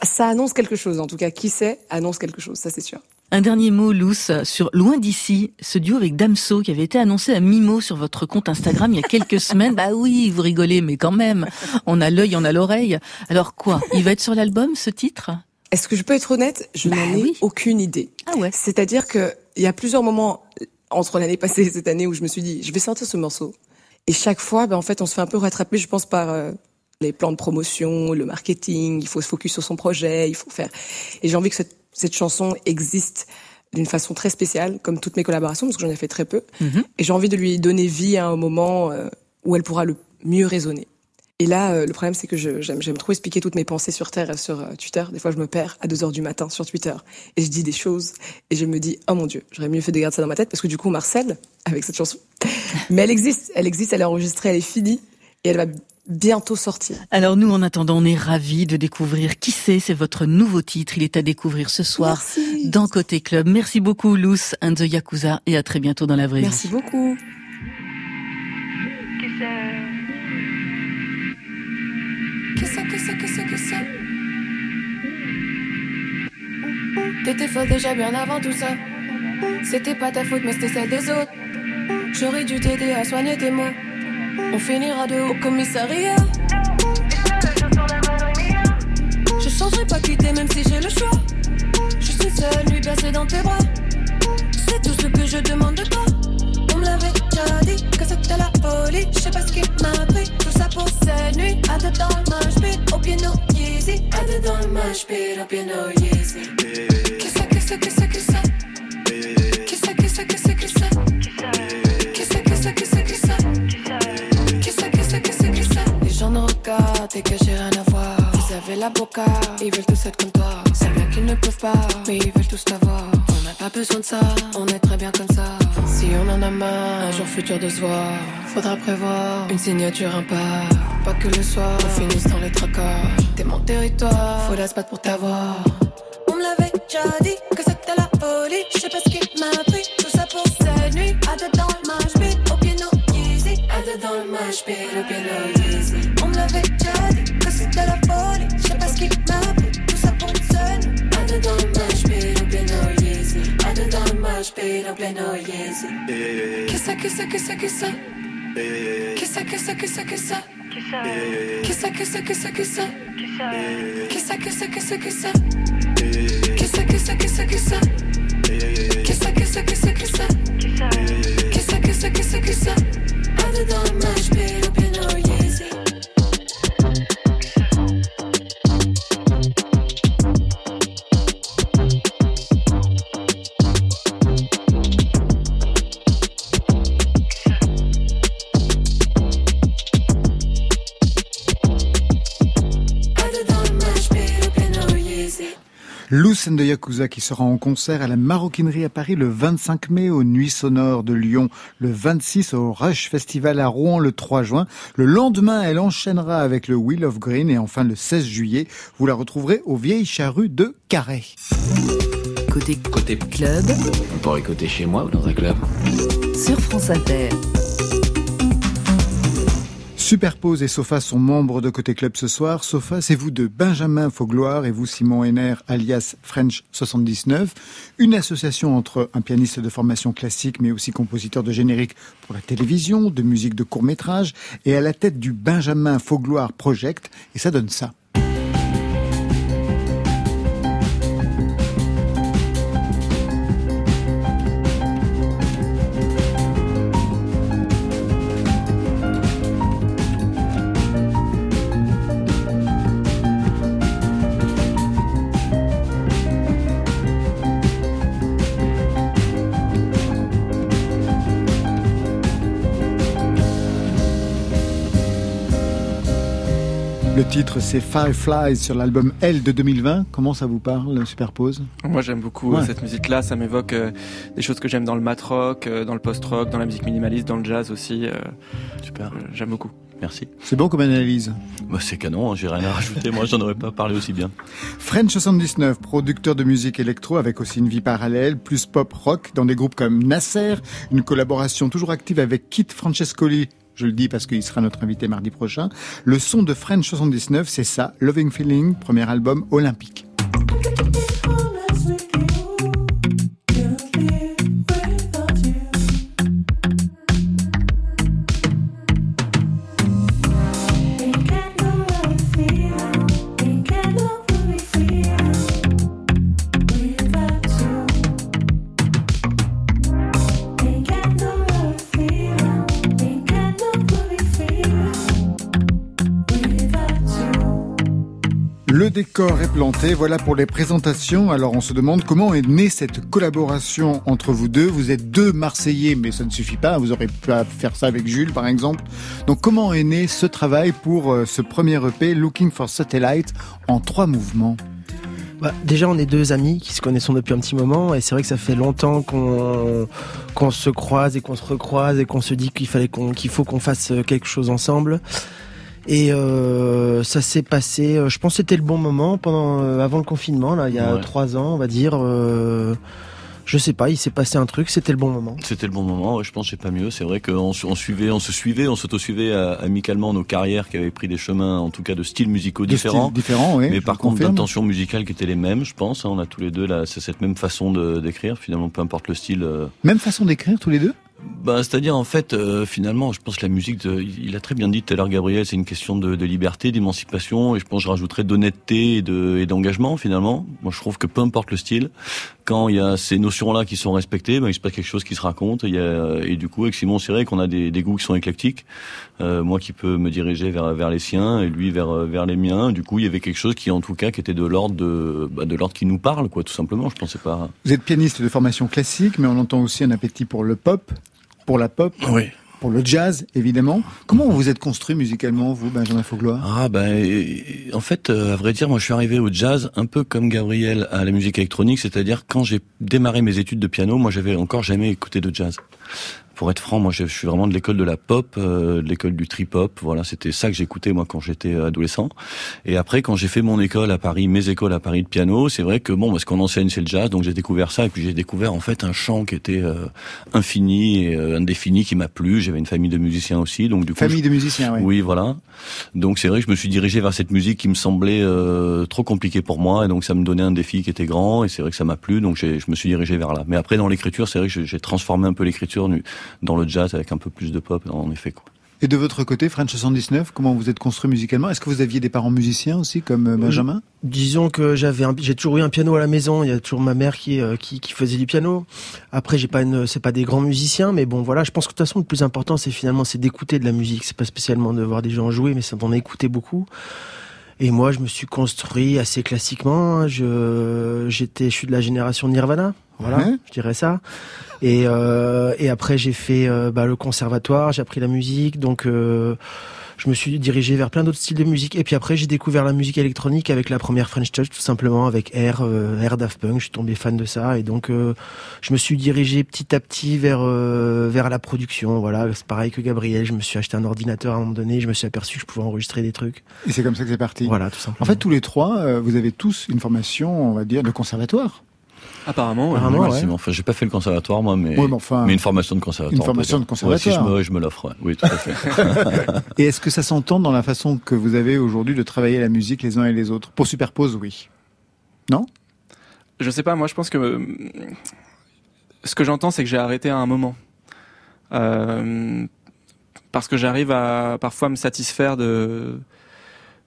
ça annonce quelque chose, en tout cas. Qui sait annonce quelque chose, ça c'est sûr. Un dernier mot, Luce, sur Loin d'ici, ce duo avec Damso qui avait été annoncé à mi-mot sur votre compte Instagram il y a quelques [LAUGHS] semaines. Bah oui, vous rigolez, mais quand même, on a l'œil, on a l'oreille. Alors quoi Il va être sur l'album, ce titre? Est-ce que je peux être honnête? Je Bah n'en ai oui. aucune idée. Ah ouais. C'est-à-dire que il y a plusieurs moments entre l'année passée et cette année où je me suis dit, je vais sortir ce morceau. Et chaque fois, ben, en fait, on se fait un peu rattraper, je pense, par euh, les plans de promotion, le marketing. Il faut se focus sur son projet, il faut faire. Et j'ai envie que cette, cette chanson existe d'une façon très spéciale, comme toutes mes collaborations, parce que j'en ai fait très peu. Mhm. Et j'ai envie de lui donner vie à un moment euh, où elle pourra le mieux résonner. Et là, euh, le problème, c'est que j'aime trop expliquer toutes mes pensées sur Terre et sur euh, Twitter. Des fois, je me perds à 2 heures du matin sur Twitter et je dis des choses et je me dis, oh mon Dieu, j'aurais mieux fait de garder ça dans ma tête parce que du coup, Marcel, avec cette chanson, [LAUGHS] mais elle existe, elle existe, elle est enregistrée, elle est finie et elle va bientôt sortir. Alors nous, en attendant, on est ravis de découvrir qui c'est. C'est votre nouveau titre. Il est à découvrir ce soir dans Côté Club. Merci beaucoup, Luce and the Yakuza, et à très bientôt dans la vraie Merci vie. beaucoup. Que c'est, que c'est T'étais folle déjà bien avant tout ça. C'était pas ta faute, mais c'était celle des autres. J'aurais dû t'aider à soigner tes mots. On finira de haut au commissariat. Je changerai pas quitter même si j'ai le choix. Juste une seule nuit bercée dans tes bras. C'est tout ce que je demande de toi. On me l'avait déjà dit que c'était la folie. Je sais pas ce qui m'a pris. Ça pour cette nuit. À deux dans le mosh pit, au piano Yeezy. À deux dans le mosh pit, au piano Yeezy. Qu'est-ce que c'est, que c'est, que c'est? Qu'est-ce que c'est, que c'est, que c'est? Qu'est-ce que c'est, que c'est, que c'est? Qu'est-ce que c'est, que c'est, que c'est? Les gens nous regardent et que j'ai rien à voir. Vous avez la boca, ils veulent tous être comme toi. C'est bien qu'ils ne peuvent pas, mais ils veulent tous t'avoir. On n'a pas besoin de ça, on est très bien comme ça. Si on en a marre, un jour futur de se voir, faudra prévoir une signature, un pas. Pas que le soir, on finisse dans les tracas. T'es mon territoire, faudra se battre pour t'avoir. On me l'avait déjà dit que c'était la folie. Je sais pas ce qui m'a pris, tout ça pour cette nuit. À deux dans le pit, au piano Yeezy. À deux dans le pit, au piano Yeezy. On me l'avait déjà dit que c'était la folie. Je sais pas ce qui m'a pris, deux dans le mosh pit, au piano Yeezy. Qu'est-ce que c'est, que c'est, que c'est? Qu'est-ce que c'est, que c'est, que c'est? Qu'est-ce que c'est, que c'est, que c'est? Qu'est-ce que c'est, que c'est, que c'est? And the Yakuza qui sera en concert à la Maroquinerie à Paris le 25 mai, aux Nuits Sonores de Lyon le 26, au Rush Festival à Rouen le 3 juin. Le lendemain, elle enchaînera avec le Wheel of Green et enfin le 16 juillet, vous la retrouverez aux Vieilles Charrues de Carhaix. Côté, Côté club On pourrait écouter chez moi ou dans un club. sur France Inter. Superpose et Sofa sont membres de Côté Club ce soir. Sofa, c'est vous de Benjamin Faugloire et vous Simon Henner alias French 79. Une association entre un pianiste de formation classique mais aussi compositeur de générique pour la télévision, de musique de court métrage et à la tête du Benjamin Faugloire Project. Et ça donne ça. Titre, c'est Fireflies sur l'album L de 2020. Comment ça vous parle, Superpose? Moi j'aime beaucoup euh, Ouais. cette musique-là, ça m'évoque euh, des choses que j'aime dans le mat rock, euh, dans le post rock, dans la musique minimaliste, dans le jazz aussi. euh, Super. euh, j'aime beaucoup. Merci. C'est bon comme analyse? Bah, c'est canon, hein, j'ai rien à rajouter. Moi, j'en aurais pas parlé aussi bien. French 79, producteur de musique électro avec aussi une vie parallèle, plus pop rock dans des groupes comme Nasser, une collaboration toujours active avec Kit Francescoli. Je le dis parce qu'il sera notre invité mardi prochain. Le son de French 79, c'est ça, Loving Feeling, premier album olympique. Le décor est planté, voilà pour les présentations. Alors on se demande comment est née cette collaboration entre vous deux. Vous êtes deux Marseillais, mais ça ne suffit pas. Vous aurez pu faire ça avec Jules, par exemple. Donc comment est né ce travail pour euh, ce premier EP, Looking for Satellite, en trois mouvements? Bah, déjà, on est deux amis qui se connaissent depuis un petit moment, et c'est vrai que ça fait longtemps qu'on qu'on se croise et qu'on se recroise et qu'on se dit qu'il fallait qu'on qu'il faut qu'on fasse quelque chose ensemble. Et euh, ça s'est passé. euh, Je pense que c'était le bon moment pendant euh, avant le confinement, là, il y a Ouais. trois ans, on va dire. euh, je sais pas, il s'est passé un truc, c'était le bon moment. C'était le bon moment, ouais, je pense que c'est pas mieux. C'est vrai qu'on se- on suivait, on se suivait, on s'auto-suivait amicalement nos carrières qui avaient pris des chemins, en tout cas de styles musicaux De styles différents. différents, oui, mais par contre d'intentions musicales qui étaient les mêmes, je pense. hein. on a tous les deux là, c'est cette même façon de d'écrire. Finalement, peu importe le style. euh, Même façon d'écrire tous les deux? Bah, c'est-à-dire en fait, euh, finalement, je pense que la musique, de- il a très bien dit tout à l'heure, Gabriel, c'est une question de, de liberté, d'émancipation, et je pense que je rajouterais d'honnêteté et de- et d'engagement finalement. Moi, je trouve que peu importe le style, quand il y a ces notions-là qui sont respectées, ben, il se passe quelque chose qui se raconte. Il y a, et du coup, avec Simon, c'est vrai qu'on a des, des goûts qui sont éclectiques. Euh, moi, qui peux me diriger vers vers les siens et lui vers vers les miens. Du coup, il y avait quelque chose qui, en tout cas, qui était de l'ordre de bah, de l'ordre qui nous parle, quoi, tout simplement. Je pensais pas. Vous êtes pianiste de formation classique, mais on entend aussi un appétit pour le pop, pour la pop, pour le jazz, évidemment. Comment vous vous êtes construit musicalement, vous, Benjamin Fauglois Ah ben, en fait, euh, à vrai dire, moi, je suis arrivé au jazz un peu comme Gabriel à la musique électronique, c'est-à-dire quand j'ai démarré mes études de piano, moi, j'avais encore jamais écouté de jazz. Pour être franc, moi, je je suis vraiment de l'école de la pop, euh, de l'école du trip-hop. Voilà, c'était ça que j'écoutais moi quand j'étais adolescent. Et après, quand j'ai fait mon école à Paris, mes écoles à Paris de piano, c'est vrai que bon, parce qu'on enseigne c'est le jazz, donc j'ai découvert ça et puis j'ai découvert en fait un chant qui était euh, infini et euh, indéfini qui m'a plu. J'avais une famille de musiciens aussi, donc du coup, Famille je- de musiciens, oui. oui, voilà. Donc c'est vrai que je me suis dirigé vers cette musique qui me semblait euh, trop compliquée pour moi, et donc ça me donnait un défi qui était grand, et c'est vrai que ça m'a plu, donc je me suis dirigé vers là. Mais après dans l'écriture, c'est vrai que j'ai- transformé un peu l'écriture dans le jazz avec un peu plus de pop, en effet. Quoi. Et de votre côté, French 79, comment vous êtes construit musicalement? Est-ce que vous aviez des parents musiciens aussi, comme euh, Benjamin? Disons que j'avais, j'ai toujours eu un piano à la maison. Il y a toujours ma mère qui euh, qui, qui faisait du piano. Après, j'ai pas une, c'est pas des grands musiciens, mais bon, voilà. Je pense que de toute façon, le plus important, c'est finalement, c'est d'écouter de la musique. C'est pas spécialement de voir des gens jouer, mais c'est d'en écouter beaucoup. Et moi, je me suis construit assez classiquement. Je, j'étais, je suis de la génération Nirvana. Voilà, Ouais. je dirais ça. Et, euh, et après, j'ai fait euh, bah, le conservatoire, j'ai appris la musique, donc euh, je me suis dirigé vers plein d'autres styles de musique. Et puis après, j'ai découvert la musique électronique avec la première French Touch, tout simplement, avec Air, euh, Air Daft Punk. Je suis tombé fan de ça, et donc euh, je me suis dirigé petit à petit vers euh, vers la production. Voilà, c'est pareil que Gabriel. Je me suis acheté un ordinateur à un moment donné, je me suis aperçu que je pouvais enregistrer des trucs. Et c'est comme ça que c'est parti. Voilà, tout simplement. En fait, tous les trois, euh, vous avez tous une formation, on va dire, de conservatoire. Apparemment, Apparemment, ouais. Enfin, j'ai pas fait le conservatoire moi, mais, Ouais, mais enfin, une formation de conservatoire. une formation de conservatoire. Ouais, si je me, je me l'offre. ouais. Oui, tout à fait. [LAUGHS] Et est-ce que ça s'entend dans la façon que vous avez aujourd'hui de travailler la musique les uns et les autres? Pour Superpose, oui. Non? Je sais pas, moi je pense que ce que j'entends c'est que j'ai arrêté à un moment. Euh, parce que j'arrive à parfois me satisfaire de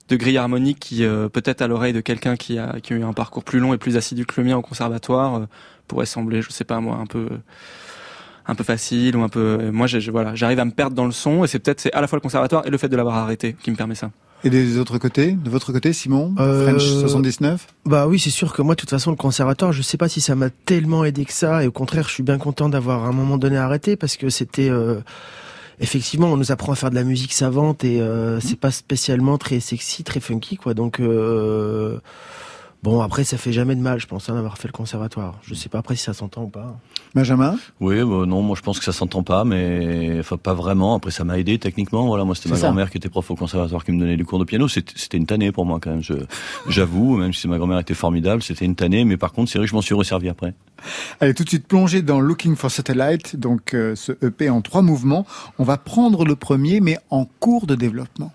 de grilles harmoniques qui euh, peut-être à l'oreille de quelqu'un qui a qui a eu un parcours plus long et plus assidu que le mien au conservatoire euh, pourrait sembler je sais pas moi un peu un peu facile ou un peu moi j'ai- je- voilà j'arrive à me perdre dans le son et c'est peut-être c'est à la fois le conservatoire et le fait de l'avoir arrêté qui me permet ça Et des autres côtés De votre côté, Simon Euh, French 79 Bah oui, c'est sûr que moi, de toute façon, le conservatoire, je sais pas si ça m'a tellement aidé que ça. Et au contraire, je suis bien content d'avoir à un moment donné arrêté parce que c'était euh, effectivement, on nous apprend à faire de la musique savante et euh, c'est pas spécialement très sexy, très funky, quoi. Donc euh, bon, après, ça fait jamais de mal, je pense, hein, d'avoir fait le conservatoire. Je sais pas après si ça s'entend ou pas. Benjamin? Oui, bah, non, moi je pense que ça s'entend pas, mais enfin pas vraiment. Après, ça m'a aidé techniquement. Voilà, moi c'était ma grand-mère qui était prof au conservatoire qui me donnait du cours de piano. C'était une tannée pour moi quand même. Je j'avoue, même si ma grand-mère était formidable, c'était une tannée. Mais par contre, c'est vrai que je m'en suis resservi après. Allez, tout de suite plonger dans Looking for Satellite, donc euh, ce EP en trois mouvements. On va prendre le premier, mais en cours de développement.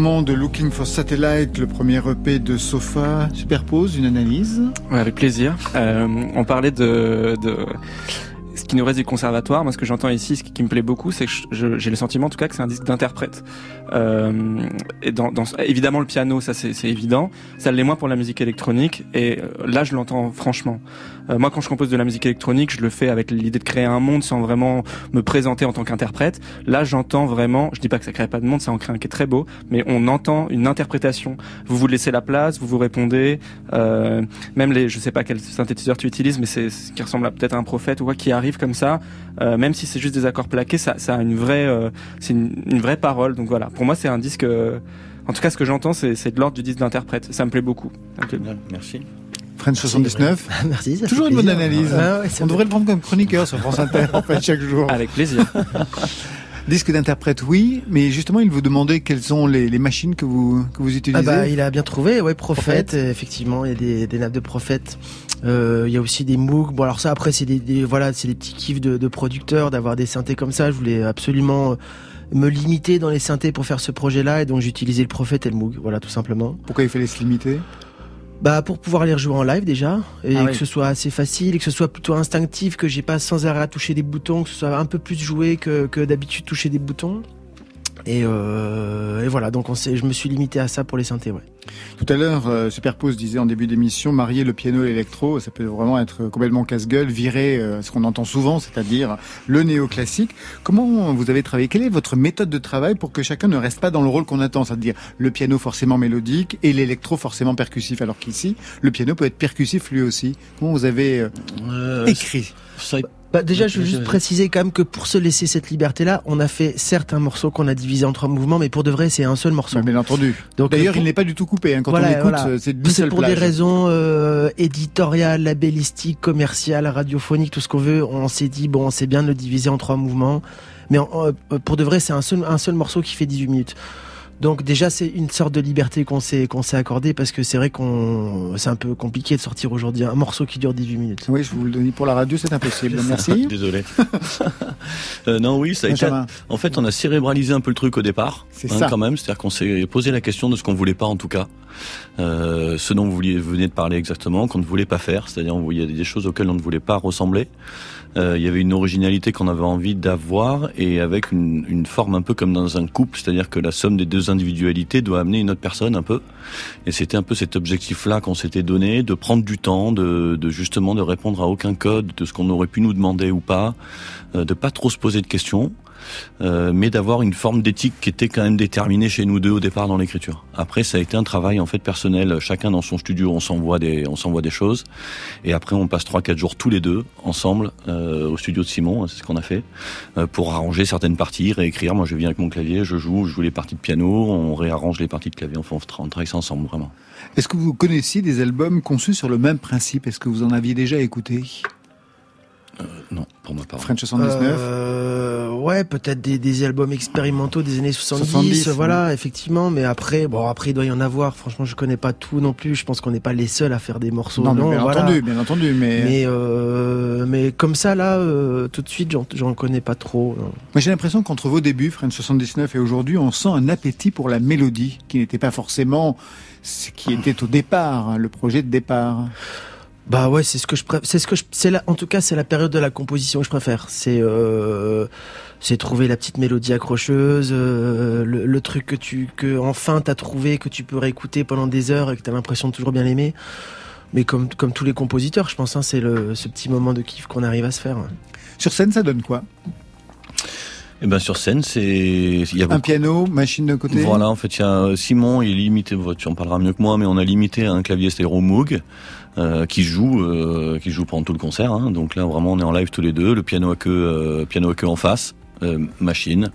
De Looking for Satellite, le premier EP de Sofa, superpose une analyse Ouais, avec plaisir. Euh, on parlait de, de qui nous reste du conservatoire. Moi, ce que j'entends ici, ce qui, me plaît beaucoup, c'est que j'ai le sentiment, en tout cas, que c'est un disque d'interprète. Euh, et dans, dans, évidemment, le piano, ça c'est évident. Ça l'est moins pour la musique électronique. Et euh, là, je l'entends franchement. Euh, moi, quand je compose de la musique électronique, je le fais avec l'idée de créer un monde sans vraiment me présenter en tant qu'interprète. Là, j'entends vraiment. Je dis pas que ça crée pas de monde, ça en crée un qui est très beau, mais on entend une interprétation. Vous vous laissez la place, vous vous répondez. Euh, même les, je sais pas quel synthétiseur tu utilises, mais c'est ce qui ressemble à peut-être un prophète ou quoi qui arrive comme ça. Euh, même si c'est juste des accords plaqués, ça, ça a une vraie, euh, c'est une, une vraie parole. Donc voilà, pour moi, c'est un disque. euh, en tout cas, ce que j'entends, c'est c'est de l'ordre du disque d'interprète. Ça me plaît beaucoup. Merci. French 79. [LAUGHS] Merci. ça Toujours une bonne analyse. Ouais, ça On devrait le prendre comme chroniqueur sur France Inter en fait chaque jour. [LAUGHS] Avec plaisir. [LAUGHS] Disque d'interprète, oui, mais justement, il vous demandait quelles sont les, les machines que vous que vous Ah utilisez. bah il a bien trouvé, ouais, prophète, Prophète. effectivement, il y a des, des nappes de prophète. Euh, il y a aussi des Moog. Bon alors ça après c'est des, des- voilà, c'est des petits kiffs de, de producteurs d'avoir des synthés comme ça. Je voulais absolument euh, me limiter dans les synthés pour faire ce projet-là et donc j'ai utilisé le prophète et le Moog, voilà tout simplement. Pourquoi il fallait se limiter? Bah pour pouvoir les rejouer en live déjà et Ah que oui. ce soit assez facile et que ce soit plutôt instinctif, que j'ai pas sans arrêt à toucher des boutons, que ce soit un peu plus joué que, que d'habitude toucher des boutons. Et, euh, et voilà, donc on je me suis limité à ça pour les synthés, ouais. Tout à l'heure, euh, Superpose disait en début d'émission, marier le piano et l'électro, ça peut vraiment être complètement casse-gueule, virer euh, ce qu'on entend souvent, c'est-à-dire le néoclassique. Comment vous avez travaillé? Quelle est votre méthode de travail pour que chacun ne reste pas dans le rôle qu'on attend, c'est-à-dire le piano forcément mélodique et l'électro forcément percussif, alors qu'ici, le piano peut être percussif lui aussi. Comment vous avez euh, Euh, écrit? ça, Bah déjà, je veux juste préciser quand même que pour se laisser cette liberté-là, on a fait certes un morceau qu'on a divisé en trois mouvements, mais pour de vrai, c'est un seul morceau. Bien entendu. D'ailleurs, il n'est pas du tout coupé. Hein. Quand Voilà, on écoute, voilà. c'est pour plage. des raisons euh, éditoriales, labellistiques, commerciales, radiophoniques, tout ce qu'on veut. On s'est dit bon, c'est bien de le diviser en trois mouvements, mais euh, pour de vrai, c'est un seul un seul morceau qui fait 18 minutes. Donc déjà, c'est une sorte de liberté qu'on s'est qu'on s'est accordé parce que c'est vrai qu'on c'est un peu compliqué de sortir aujourd'hui un morceau qui dure 18 minutes. Oui, je vous le dis pour la radio, c'est impossible. [LAUGHS] Merci. [LAUGHS] Désolé. [LAUGHS] Euh, non, oui, ça a été. En fait, on a cérébralisé un peu le truc au départ, C'est hein, ça. quand même. C'est-à-dire qu'on s'est posé la question de ce qu'on voulait pas, en tout cas, euh, ce dont vous vouliez, venez de parler exactement, qu'on ne voulait pas faire. C'est-à-dire, on- il y a des choses auxquelles on ne voulait pas ressembler. Euh, il y avait une originalité qu'on avait envie d'avoir et avec une, une forme un peu comme dans un couple, c'est-à-dire que la somme des deux individualités doit amener une autre personne un peu. Et c'était un peu cet objectif-là qu'on s'était donné, de prendre du temps, de, de justement de répondre à aucun code, de ce qu'on aurait pu nous demander ou pas, euh, de pas trop se poser de questions. Euh, mais d'avoir une forme d'éthique qui était quand même déterminée chez nous deux au départ dans l'écriture. Après, ça a été un travail en fait personnel. Chacun dans son studio, on s'envoie des, on s'envoie des choses, et après on passe trois quatre jours tous les deux ensemble euh, au studio de Simon, c'est ce qu'on a fait, euh, pour arranger certaines parties, réécrire. Moi, je viens avec mon clavier, je joue, je joue les parties de piano, on réarrange les parties de clavier. Enfin, on travaille ça ensemble vraiment. Est-ce que vous connaissiez des albums conçus sur le même principe? Est-ce que vous en aviez déjà écouté? Non, pour ma part. French 79 Euh, ouais, peut-être des, des albums expérimentaux des années 70, 70, voilà, effectivement. Mais après, bon, après il doit y en avoir. Franchement, je connais pas tout non plus. Je pense qu'on n'est pas les seuls à faire des morceaux. Non, mais bien voilà. entendu, bien entendu, mais- mais euh, mais comme ça là, euh, tout de suite, j'en- j'en connais pas trop. non. Moi, j'ai l'impression qu'entre vos débuts, French 79 et aujourd'hui, on sent un appétit pour la mélodie, qui n'était pas forcément ce qui était au départ, hein, le projet de départ. Bah ouais, c'est ce que je préfère. C'est ce que je, c'est la, en tout cas, c'est la période de la composition que je préfère. C'est, euh, c'est trouver la petite mélodie accrocheuse, euh, le, le truc que tu, que enfin t'as trouvé, que tu peux réécouter pendant des heures et que t'as l'impression de toujours bien l'aimer. Mais comme, comme tous les compositeurs, je pense, hein, c'est le, ce petit moment de kiff qu'on arrive à se faire. Sur scène, ça donne quoi? Et ben sur scène, c'est il y a Un beaucoup- piano, machine de côté? Voilà, en fait, il y a euh, Simon, il est limité, tu en parleras mieux que moi, mais on a limité à un clavier stéréo Moog euh, qui joue, euh, qui joue pendant tout le concert. hein. donc là, vraiment, on est en live tous les deux. Le piano à queue, euh, piano à queue en face, euh, machine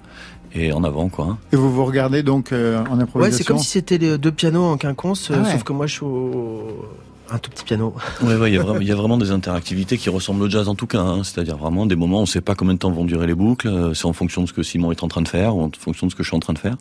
et en avant, quoi. hein. Et vous vous regardez donc euh, en Ouais, improvisation c'est comme si c'était les deux pianos en quinconce, Ah ouais. sauf que moi je suis au, un tout petit piano. Ouais, ouais, il y a vraiment, des interactivités qui ressemblent au jazz en tout cas. hein. C'est-à-dire vraiment des moments, on ne sait pas combien de temps vont durer les boucles. C'est en fonction de ce que Simon est en train de faire ou en fonction de ce que je suis en train de faire.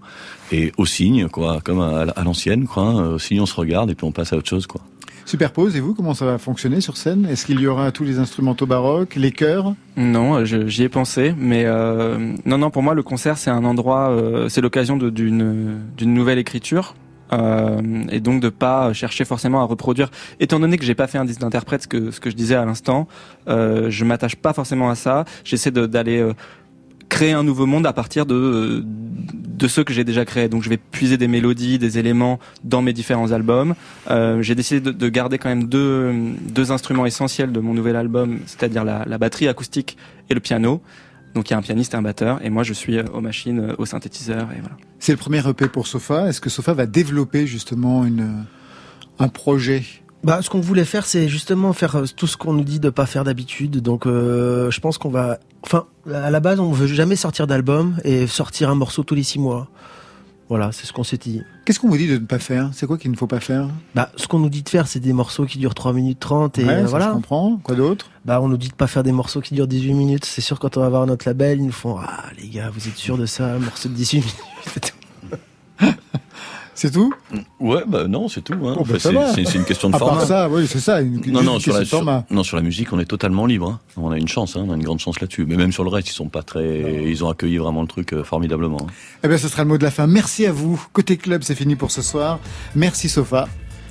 Et au signe, quoi, comme à, à l'ancienne, quoi. Au signe, on se regarde et puis on passe à autre chose, quoi. Superpose, et vous, comment ça va fonctionner sur scène? Est-ce qu'il y aura tous les instrumentaux baroques, les chœurs? Non, euh, j'y ai pensé, mais euh, non, non, pour moi, le concert, c'est un endroit, euh, c'est l'occasion d'une nouvelle écriture. euh, et donc de pas chercher forcément à reproduire. Étant donné que j'ai pas fait un disque d'interprète, ce que ce que je disais à l'instant, euh, je m'attache pas forcément à ça. J'essaie d'aller euh, créer un nouveau monde à partir de de ceux que j'ai déjà créés. Donc je vais puiser des mélodies, des éléments dans mes différents albums. Euh, j'ai décidé de, de garder quand même deux deux instruments essentiels de mon nouvel album, c'est-à-dire la, la batterie acoustique et le piano. Donc il y a un pianiste et un batteur, et moi je suis euh, aux machines, euh, au synthétiseur, et voilà. C'est le premier EP pour Sofa. Est-ce que Sofa va développer justement une, un projet Bah, ce qu'on voulait faire, c'est justement faire euh, tout ce qu'on nous dit de pas faire d'habitude. Donc, euh, je pense qu'on va. Enfin, à la base, on veut jamais sortir d'album et sortir un morceau tous les six mois. Voilà, c'est ce qu'on s'est dit. Qu'est-ce qu'on vous dit de ne pas faire? C'est quoi qu'il ne faut pas faire? Bah, ce qu'on nous dit de faire, c'est des morceaux qui durent 3 minutes 30 et Ouais, euh, ça, voilà. Je comprends. Quoi d'autre? Bah, on nous dit de pas faire des morceaux qui durent 18 minutes. C'est sûr, quand on va voir notre label, ils nous font Ah, les gars, vous êtes sûrs de ça Un morceau de 18 minutes [LAUGHS] C'est tout Ouais, bah non, c'est tout. Hein. Oh, bah, c'est- une question de À part format. ça, oui, c'est ça. Une, Non, non, sur la, de format. sur- non, sur la musique, on est totalement libre. hein. On a une chance, hein, on a une grande chance là-dessus. Mais même sur le reste, ils sont pas très, ils ont accueilli vraiment le truc euh, formidablement. Eh bien, ce sera le mot de la fin. Merci à vous. Côté club, c'est fini pour ce soir. Merci Sofa.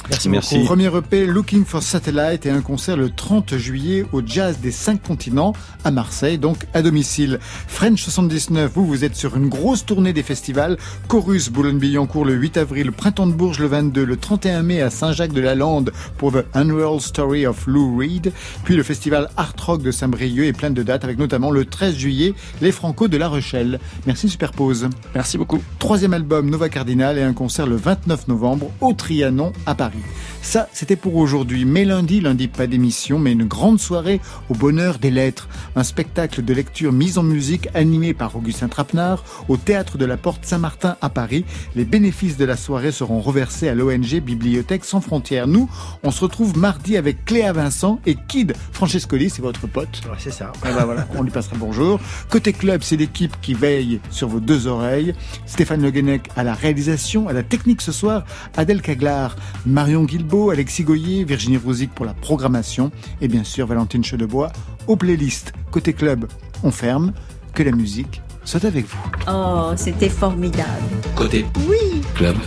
Merci, Merci. Au premier EP Looking for Satellite et un concert le 30 juillet au Jazz des cinq continents à Marseille, donc à domicile. French 79, vous, vous êtes sur une grosse tournée des festivals. Chorus Boulogne-Billancourt le 8 avril, Printemps de Bourges le 22, le 31 mai à Saint-Jacques-de-la-Lande pour The Unreal Story of Lou Reed, puis le festival Art Rock de Saint-Brieuc et plein de dates avec notamment le 13 juillet les Franco de La Rochelle. Merci Superpose. Merci beaucoup. Troisième album Nova Cardinal et un concert le 29 novembre au Trianon à Paris. Ça, c'était pour aujourd'hui. Mais lundi, lundi pas d'émission, mais une grande soirée au bonheur des lettres. Un spectacle de lecture mise en musique animé par Augustin Trapenard au théâtre de la Porte Saint-Martin à Paris. Les bénéfices de la soirée seront reversés à l'ONG Bibliothèque sans frontières. Nous, on se retrouve mardi avec Cléa Vincent et Kid Francescoli, c'est votre pote. Ouais, c'est ça. Ah bah voilà, on lui passera bonjour. Côté club, c'est l'équipe qui veille sur vos deux oreilles. Stéphane Le Guenec à la réalisation, à la technique ce soir, Adèle Caglar, Marion Guilbeault, Alexis Goyer, Virginie Rouzic pour la programmation et bien sûr Valentine Chedebois aux playlists. Côté club, on ferme. Que la musique soit avec vous. Oh, c'était formidable. Côté Oui. club.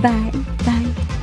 Bye, bye.